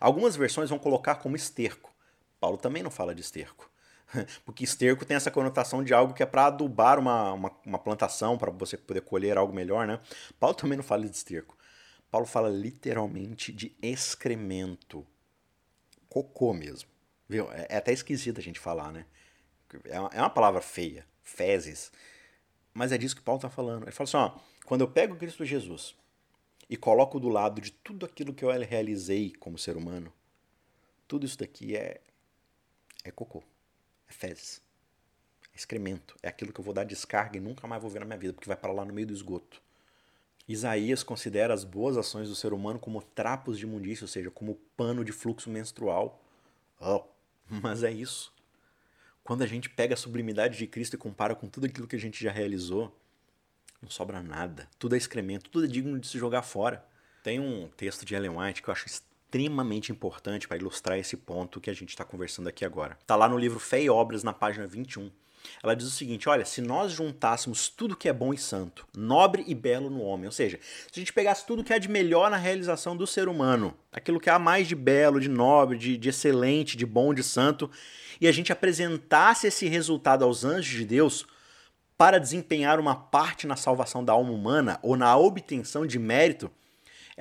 [SPEAKER 1] Algumas versões vão colocar como esterco. Paulo também não fala de esterco. Porque esterco tem essa conotação de algo que é para adubar uma, uma, uma plantação, para você poder colher algo melhor, né? Paulo também não fala de esterco. Paulo fala literalmente de excremento. Cocô mesmo. Viu? É, é até esquisito a gente falar, né? É uma, é uma palavra feia. Fezes. Mas é disso que Paulo está falando. Ele fala assim: ó, quando eu pego Cristo Jesus e coloco do lado de tudo aquilo que eu realizei como ser humano, tudo isso daqui é, é cocô. Fezes. É excremento. É aquilo que eu vou dar descarga e nunca mais vou ver na minha vida, porque vai para lá no meio do esgoto. Isaías considera as boas ações do ser humano como trapos de imundícia, ou seja, como pano de fluxo menstrual. Oh, mas é isso. Quando a gente pega a sublimidade de Cristo e compara com tudo aquilo que a gente já realizou, não sobra nada. Tudo é excremento, tudo é digno de se jogar fora. Tem um texto de Ellen White que eu acho importante para ilustrar esse ponto que a gente está conversando aqui agora. Está lá no livro Fé e Obras, na página 21. Ela diz o seguinte: olha, se nós juntássemos tudo que é bom e santo, nobre e belo no homem, ou seja, se a gente pegasse tudo que há de melhor na realização do ser humano, aquilo que há mais de belo, de nobre, de, de excelente, de bom, de santo, e a gente apresentasse esse resultado aos anjos de Deus para desempenhar uma parte na salvação da alma humana ou na obtenção de mérito,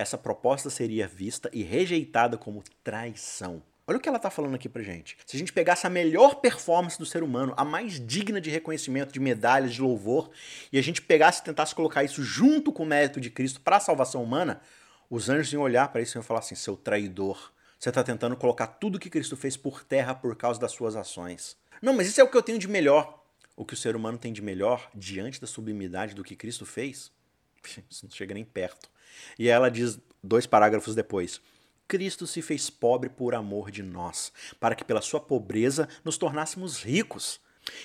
[SPEAKER 1] essa proposta seria vista e rejeitada como traição. Olha o que ela está falando aqui pra gente. Se a gente pegasse a melhor performance do ser humano, a mais digna de reconhecimento, de medalhas, de louvor, e a gente pegasse e tentasse colocar isso junto com o mérito de Cristo para a salvação humana, os anjos iam olhar para isso e iam falar assim: seu traidor, você está tentando colocar tudo que Cristo fez por terra por causa das suas ações. Não, mas isso é o que eu tenho de melhor. O que o ser humano tem de melhor diante da sublimidade do que Cristo fez? Isso não chega nem perto. E ela diz dois parágrafos depois: Cristo se fez pobre por amor de nós, para que pela sua pobreza nos tornássemos ricos.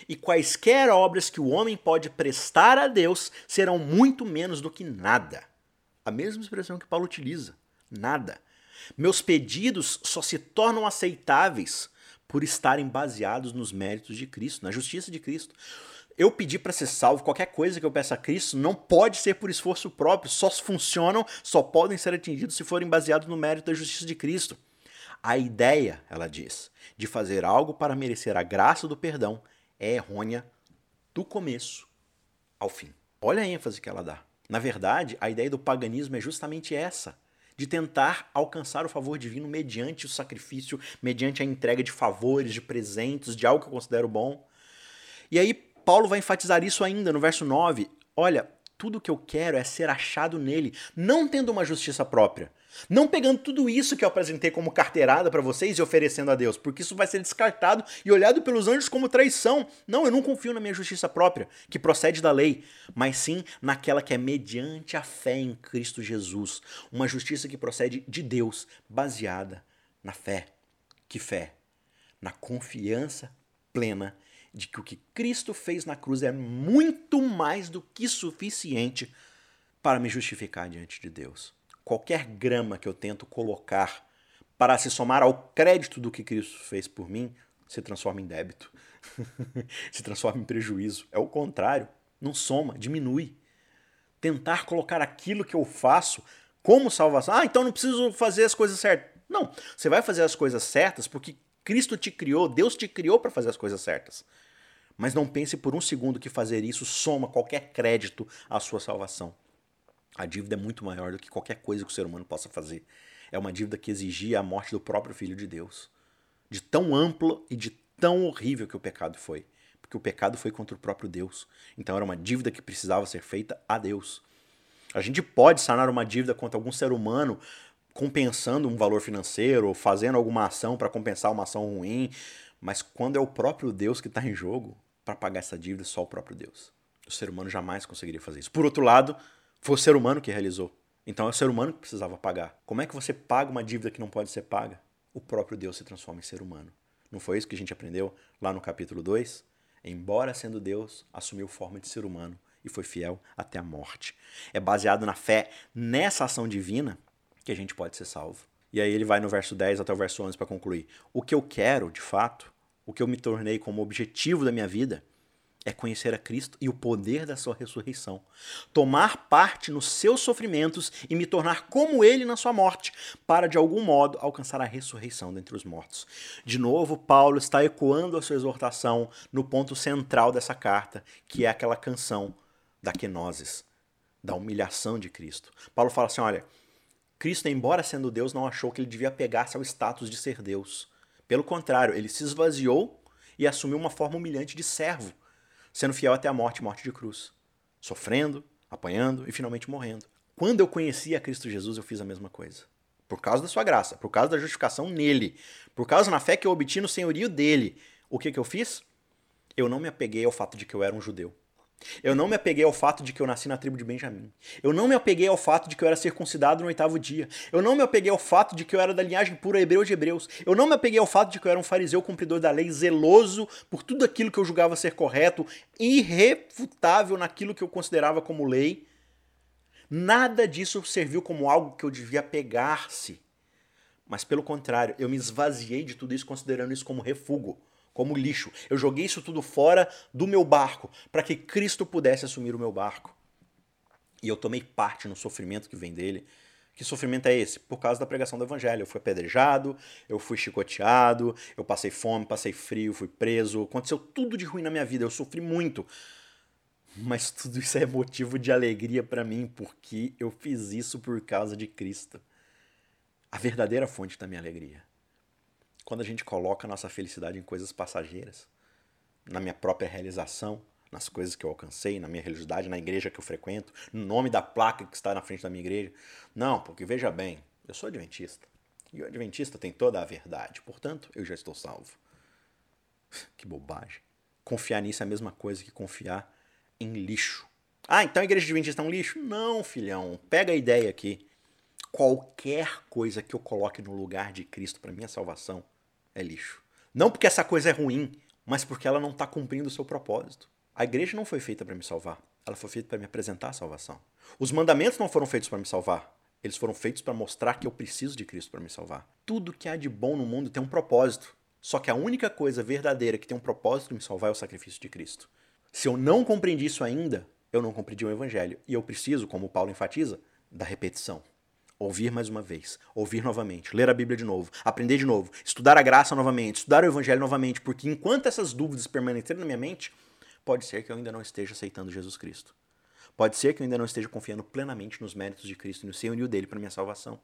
[SPEAKER 1] E quaisquer obras que o homem pode prestar a Deus serão muito menos do que nada. A mesma expressão que Paulo utiliza: nada. Meus pedidos só se tornam aceitáveis por estarem baseados nos méritos de Cristo, na justiça de Cristo eu pedir para ser salvo, qualquer coisa que eu peça a Cristo, não pode ser por esforço próprio, só funcionam, só podem ser atingidos se forem baseados no mérito da justiça de Cristo. A ideia, ela diz, de fazer algo para merecer a graça do perdão é errônea do começo ao fim. Olha a ênfase que ela dá. Na verdade, a ideia do paganismo é justamente essa de tentar alcançar o favor divino mediante o sacrifício, mediante a entrega de favores, de presentes, de algo que eu considero bom. E aí Paulo vai enfatizar isso ainda no verso 9. Olha, tudo que eu quero é ser achado nele, não tendo uma justiça própria. Não pegando tudo isso que eu apresentei como carteirada para vocês e oferecendo a Deus, porque isso vai ser descartado e olhado pelos anjos como traição. Não, eu não confio na minha justiça própria, que procede da lei, mas sim naquela que é mediante a fé em Cristo Jesus. Uma justiça que procede de Deus, baseada na fé. Que fé? Na confiança plena de que o que Cristo fez na cruz é muito mais do que suficiente para me justificar diante de Deus. Qualquer grama que eu tento colocar para se somar ao crédito do que Cristo fez por mim se transforma em débito, se transforma em prejuízo. É o contrário, não soma, diminui. Tentar colocar aquilo que eu faço como salvação. Ah, então não preciso fazer as coisas certas. Não, você vai fazer as coisas certas porque Cristo te criou, Deus te criou para fazer as coisas certas. Mas não pense por um segundo que fazer isso soma qualquer crédito à sua salvação. A dívida é muito maior do que qualquer coisa que o ser humano possa fazer. É uma dívida que exigia a morte do próprio Filho de Deus. De tão ampla e de tão horrível que o pecado foi. Porque o pecado foi contra o próprio Deus. Então era uma dívida que precisava ser feita a Deus. A gente pode sanar uma dívida contra algum ser humano compensando um valor financeiro ou fazendo alguma ação para compensar uma ação ruim, mas quando é o próprio Deus que está em jogo, para pagar essa dívida só o próprio Deus. O ser humano jamais conseguiria fazer isso. Por outro lado, foi o ser humano que realizou. Então é o ser humano que precisava pagar. Como é que você paga uma dívida que não pode ser paga? O próprio Deus se transforma em ser humano. Não foi isso que a gente aprendeu lá no capítulo 2? Embora sendo Deus, assumiu forma de ser humano e foi fiel até a morte. É baseado na fé nessa ação divina que a gente pode ser salvo. E aí ele vai no verso 10 até o verso 11 para concluir. O que eu quero, de fato, o que eu me tornei como objetivo da minha vida é conhecer a Cristo e o poder da sua ressurreição, tomar parte nos seus sofrimentos e me tornar como ele na sua morte, para de algum modo alcançar a ressurreição dentre os mortos. De novo, Paulo está ecoando a sua exortação no ponto central dessa carta, que é aquela canção da kenosis, da humilhação de Cristo. Paulo fala assim: olha, Cristo, embora sendo Deus, não achou que ele devia pegar-se ao status de ser Deus. Pelo contrário, ele se esvaziou e assumiu uma forma humilhante de servo, sendo fiel até a morte morte de cruz, sofrendo, apanhando e finalmente morrendo. Quando eu conheci a Cristo Jesus, eu fiz a mesma coisa. Por causa da sua graça, por causa da justificação nele, por causa na fé que eu obti no senhorio dele. O que, que eu fiz? Eu não me apeguei ao fato de que eu era um judeu. Eu não me apeguei ao fato de que eu nasci na tribo de Benjamim. Eu não me apeguei ao fato de que eu era circuncidado no oitavo dia. Eu não me apeguei ao fato de que eu era da linhagem pura hebreu de hebreus. Eu não me apeguei ao fato de que eu era um fariseu cumpridor da lei, zeloso por tudo aquilo que eu julgava ser correto, irrefutável naquilo que eu considerava como lei. Nada disso serviu como algo que eu devia pegar-se. Mas pelo contrário, eu me esvaziei de tudo isso considerando isso como refúgio como lixo. Eu joguei isso tudo fora do meu barco para que Cristo pudesse assumir o meu barco. E eu tomei parte no sofrimento que vem dele. Que sofrimento é esse? Por causa da pregação do evangelho. Eu fui apedrejado, eu fui chicoteado, eu passei fome, passei frio, fui preso. Aconteceu tudo de ruim na minha vida, eu sofri muito. Mas tudo isso é motivo de alegria para mim, porque eu fiz isso por causa de Cristo. A verdadeira fonte da minha alegria quando a gente coloca a nossa felicidade em coisas passageiras, na minha própria realização, nas coisas que eu alcancei, na minha religiosidade, na igreja que eu frequento, no nome da placa que está na frente da minha igreja. Não, porque veja bem, eu sou adventista. E o adventista tem toda a verdade, portanto, eu já estou salvo. Que bobagem. Confiar nisso é a mesma coisa que confiar em lixo. Ah, então a igreja adventista é um lixo? Não, filhão. Pega a ideia aqui. Qualquer coisa que eu coloque no lugar de Cristo para minha salvação é lixo. Não porque essa coisa é ruim, mas porque ela não está cumprindo o seu propósito. A igreja não foi feita para me salvar, ela foi feita para me apresentar a salvação. Os mandamentos não foram feitos para me salvar, eles foram feitos para mostrar que eu preciso de Cristo para me salvar. Tudo que há de bom no mundo tem um propósito. Só que a única coisa verdadeira que tem um propósito de me salvar é o sacrifício de Cristo. Se eu não compreendi isso ainda, eu não compreendi o Evangelho. E eu preciso, como Paulo enfatiza, da repetição ouvir mais uma vez, ouvir novamente, ler a Bíblia de novo, aprender de novo, estudar a graça novamente, estudar o Evangelho novamente, porque enquanto essas dúvidas permanecerem na minha mente, pode ser que eu ainda não esteja aceitando Jesus Cristo. Pode ser que eu ainda não esteja confiando plenamente nos méritos de Cristo e no senhorio dele para minha salvação.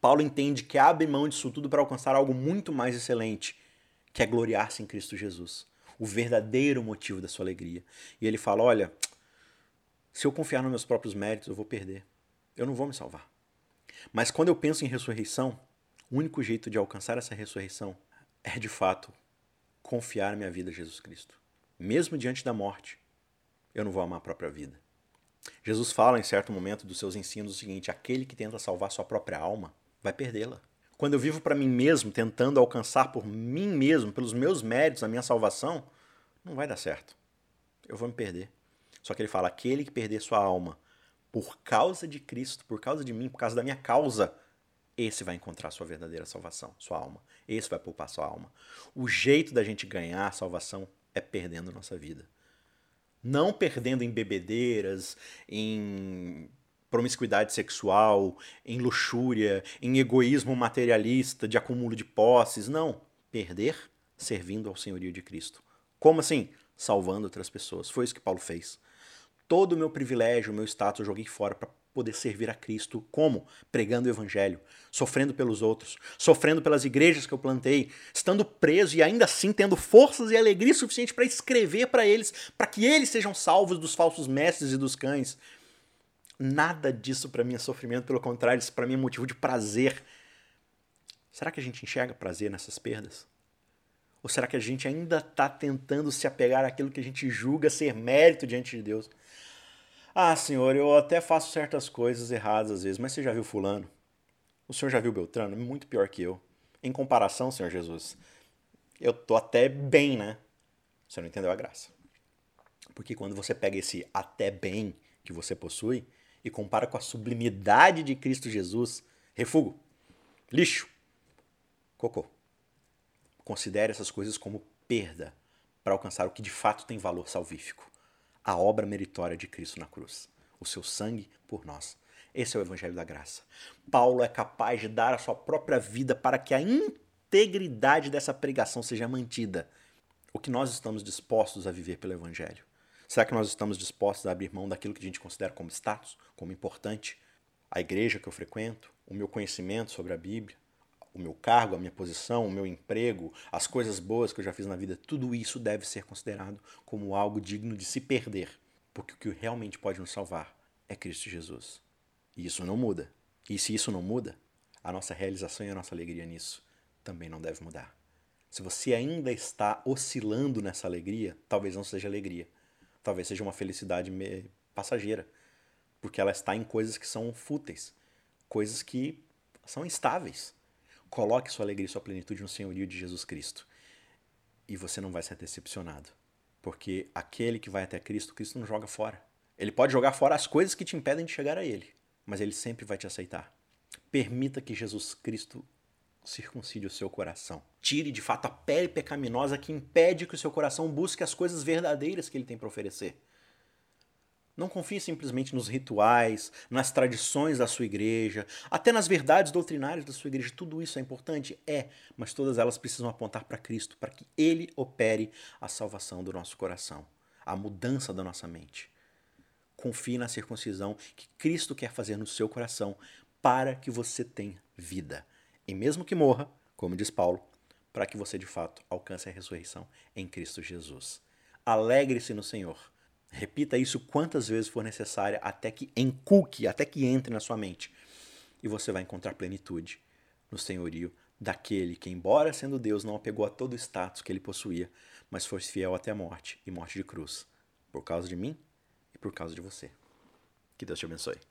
[SPEAKER 1] Paulo entende que abre mão disso tudo para alcançar algo muito mais excelente, que é gloriar-se em Cristo Jesus, o verdadeiro motivo da sua alegria. E ele fala: olha, se eu confiar nos meus próprios méritos, eu vou perder eu não vou me salvar. Mas quando eu penso em ressurreição, o único jeito de alcançar essa ressurreição é de fato confiar minha vida a Jesus Cristo. Mesmo diante da morte, eu não vou amar a própria vida. Jesus fala em certo momento dos seus ensinos o seguinte: aquele que tenta salvar sua própria alma vai perdê-la. Quando eu vivo para mim mesmo, tentando alcançar por mim mesmo, pelos meus méritos, a minha salvação, não vai dar certo. Eu vou me perder. Só que ele fala: aquele que perder sua alma por causa de Cristo, por causa de mim, por causa da minha causa, esse vai encontrar sua verdadeira salvação, sua alma. Esse vai poupar sua alma. O jeito da gente ganhar a salvação é perdendo nossa vida. Não perdendo em bebedeiras, em promiscuidade sexual, em luxúria, em egoísmo materialista, de acúmulo de posses. Não. Perder servindo ao senhorio de Cristo. Como assim? Salvando outras pessoas. Foi isso que Paulo fez todo o meu privilégio, o meu status eu joguei fora para poder servir a Cristo. Como? Pregando o Evangelho, sofrendo pelos outros, sofrendo pelas igrejas que eu plantei, estando preso e ainda assim tendo forças e alegria suficiente para escrever para eles, para que eles sejam salvos dos falsos mestres e dos cães. Nada disso para mim é sofrimento, pelo contrário, isso para mim é motivo de prazer. Será que a gente enxerga prazer nessas perdas? Ou será que a gente ainda está tentando se apegar àquilo que a gente julga ser mérito diante de Deus? Ah, senhor, eu até faço certas coisas erradas às vezes, mas você já viu Fulano? O senhor já viu Beltrano? Muito pior que eu. Em comparação, Senhor Jesus, eu tô até bem, né? Você não entendeu a graça. Porque quando você pega esse até bem que você possui e compara com a sublimidade de Cristo Jesus, refugo, lixo, cocô. Considere essas coisas como perda para alcançar o que de fato tem valor salvífico a obra meritória de Cristo na cruz, o seu sangue por nós. Esse é o Evangelho da Graça. Paulo é capaz de dar a sua própria vida para que a integridade dessa pregação seja mantida. O que nós estamos dispostos a viver pelo Evangelho? Será que nós estamos dispostos a abrir mão daquilo que a gente considera como status, como importante? A igreja que eu frequento, o meu conhecimento sobre a Bíblia, o meu cargo, a minha posição, o meu emprego, as coisas boas que eu já fiz na vida, tudo isso deve ser considerado como algo digno de se perder, porque o que realmente pode nos salvar é Cristo Jesus. E isso não muda. E se isso não muda, a nossa realização e a nossa alegria nisso também não deve mudar. Se você ainda está oscilando nessa alegria, talvez não seja alegria, Talvez seja uma felicidade passageira, porque ela está em coisas que são fúteis, coisas que são instáveis. Coloque sua alegria e sua plenitude no senhorio de Jesus Cristo. E você não vai ser decepcionado. Porque aquele que vai até Cristo, Cristo não joga fora. Ele pode jogar fora as coisas que te impedem de chegar a Ele, mas Ele sempre vai te aceitar. Permita que Jesus Cristo circuncide o seu coração. Tire de fato a pele pecaminosa que impede que o seu coração busque as coisas verdadeiras que ele tem para oferecer. Não confie simplesmente nos rituais, nas tradições da sua igreja, até nas verdades doutrinárias da sua igreja. Tudo isso é importante? É, mas todas elas precisam apontar para Cristo, para que Ele opere a salvação do nosso coração, a mudança da nossa mente. Confie na circuncisão que Cristo quer fazer no seu coração para que você tenha vida. E mesmo que morra, como diz Paulo, para que você de fato alcance a ressurreição em Cristo Jesus. Alegre-se no Senhor Repita isso quantas vezes for necessária até que encuque, até que entre na sua mente. E você vai encontrar plenitude no senhorio daquele que, embora sendo Deus, não apegou a todo o status que ele possuía, mas foi fiel até a morte e morte de cruz, por causa de mim e por causa de você. Que Deus te abençoe.